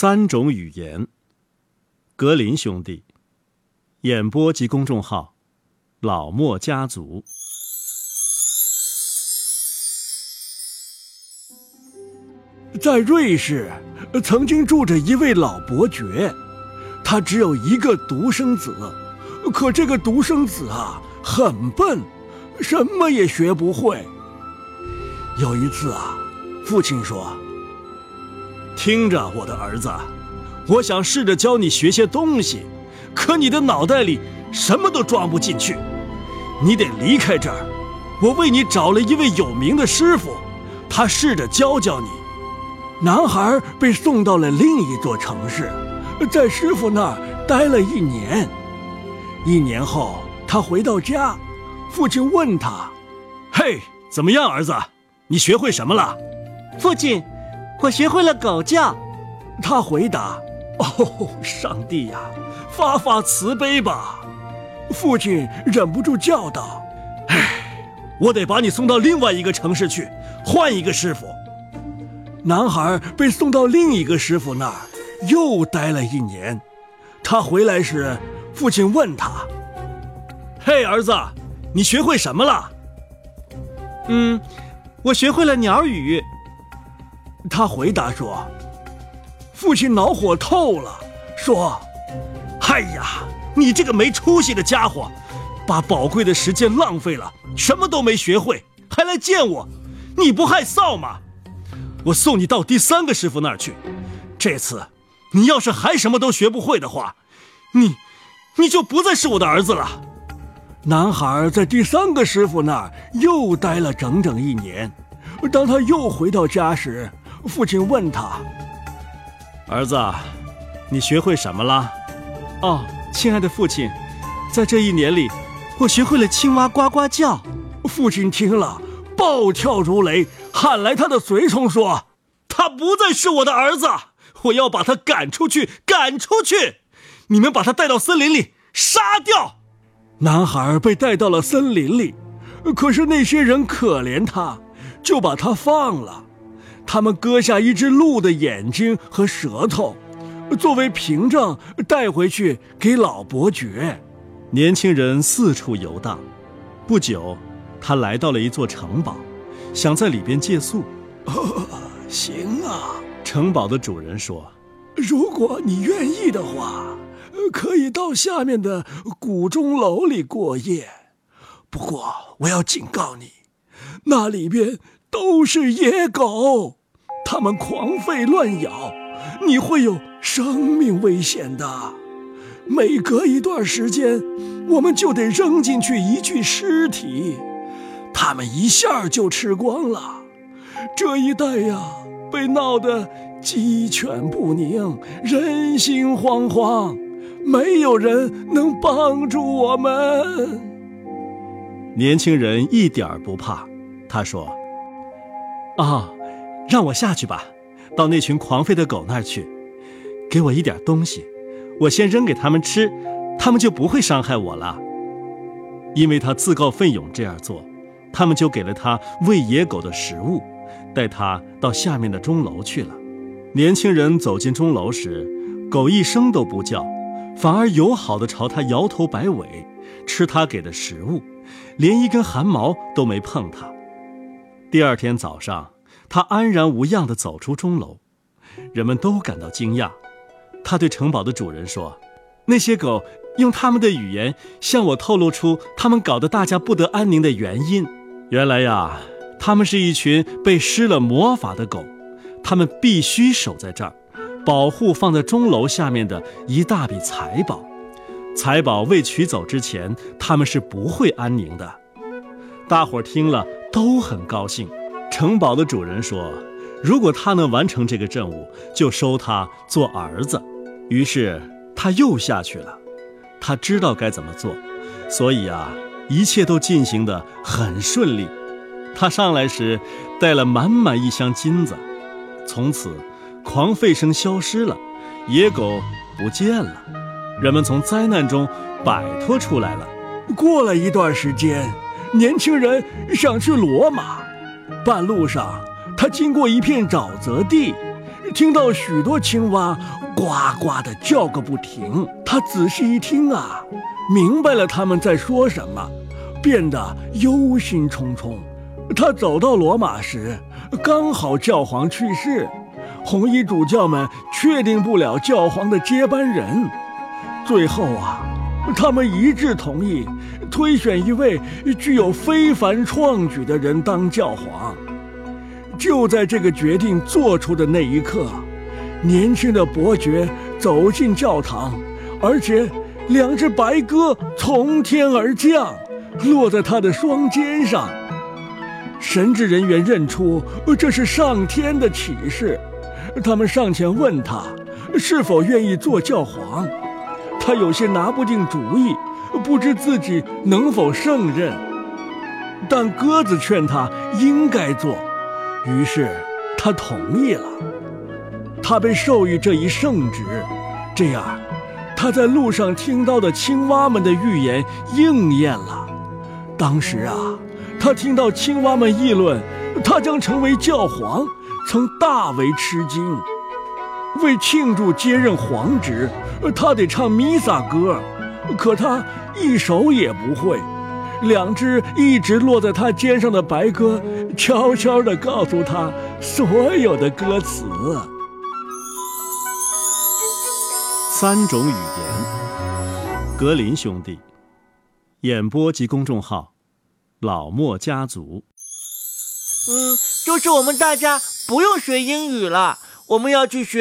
三种语言。格林兄弟，演播及公众号：老莫家族。在瑞士，曾经住着一位老伯爵，他只有一个独生子，可这个独生子啊，很笨，什么也学不会。有一次啊，父亲说：“听着，我的儿子，我想试着教你学些东西，可你的脑袋里什么都装不进去，你得离开这儿。我为你找了一位有名的师傅，他试着教教你。”男孩被送到了另一座城市，在师傅那儿待了一年。一年后，他回到家，父亲问他：“嘿，怎么样，儿子？你学会什么了？”父亲，我学会了狗叫。他回答：“哦，上帝呀，发发慈悲吧！”父亲忍不住叫道：“唉，我得把你送到另外一个城市去，换一个师傅。”男孩被送到另一个师傅那儿，又待了一年。他回来时，父亲问他：“嘿，儿子，你学会什么了？”“嗯，我学会了鸟语。”他回答说。父亲恼火透了，说：“哎呀，你这个没出息的家伙，把宝贵的时间浪费了，什么都没学会，还来见我，你不害臊吗？”我送你到第三个师傅那儿去，这次，你要是还什么都学不会的话，你，你就不再是我的儿子了。男孩在第三个师傅那儿又待了整整一年。当他又回到家时，父亲问他：“儿子，你学会什么了？”“哦，亲爱的父亲，在这一年里，我学会了青蛙呱呱叫。”父亲听了，暴跳如雷。喊来他的随从说：“他不再是我的儿子，我要把他赶出去，赶出去！你们把他带到森林里杀掉。”男孩被带到了森林里，可是那些人可怜他，就把他放了。他们割下一只鹿的眼睛和舌头，作为凭证带回去给老伯爵。年轻人四处游荡，不久，他来到了一座城堡。想在里边借宿，行啊。城堡的主人说：“如果你愿意的话，可以到下面的谷钟楼里过夜。不过我要警告你，那里边都是野狗，它们狂吠乱咬，你会有生命危险的。每隔一段时间，我们就得扔进去一具尸体。”他们一下就吃光了，这一带呀，被闹得鸡犬不宁，人心惶惶，没有人能帮助我们。年轻人一点不怕，他说：“啊，让我下去吧，到那群狂吠的狗那儿去，给我一点东西，我先扔给他们吃，他们就不会伤害我了。”因为他自告奋勇这样做。他们就给了他喂野狗的食物，带他到下面的钟楼去了。年轻人走进钟楼时，狗一声都不叫，反而友好地朝他摇头摆尾，吃他给的食物，连一根汗毛都没碰他。第二天早上，他安然无恙地走出钟楼，人们都感到惊讶。他对城堡的主人说：“那些狗用他们的语言向我透露出他们搞得大家不得安宁的原因。”原来呀，他们是一群被施了魔法的狗，他们必须守在这儿，保护放在钟楼下面的一大笔财宝。财宝未取走之前，他们是不会安宁的。大伙儿听了都很高兴。城堡的主人说：“如果他能完成这个任务，就收他做儿子。”于是他又下去了。他知道该怎么做，所以啊。一切都进行得很顺利。他上来时带了满满一箱金子。从此，狂吠声消失了，野狗不见了，人们从灾难中摆脱出来了。过了一段时间，年轻人想去罗马。半路上，他经过一片沼泽地，听到许多青蛙呱呱的叫个不停。他仔细一听啊，明白了他们在说什么，变得忧心忡忡。他走到罗马时，刚好教皇去世，红衣主教们确定不了教皇的接班人。最后啊，他们一致同意推选一位具有非凡创举的人当教皇。就在这个决定做出的那一刻，年轻的伯爵走进教堂，而且两只白鸽从天而降，落在他的双肩上。神职人员认出这是上天的启示，他们上前问他是否愿意做教皇。他有些拿不定主意，不知自己能否胜任。但鸽子劝他应该做。于是，他同意了。他被授予这一圣职，这样，他在路上听到的青蛙们的预言应验了。当时啊，他听到青蛙们议论他将成为教皇，曾大为吃惊。为庆祝接任皇职，他得唱弥撒歌，可他一首也不会。两只一直落在他肩上的白鸽，悄悄地告诉他所有的歌词。三种语言，格林兄弟，演播及公众号，老莫家族。嗯，就是我们大家不用学英语了，我们要去学。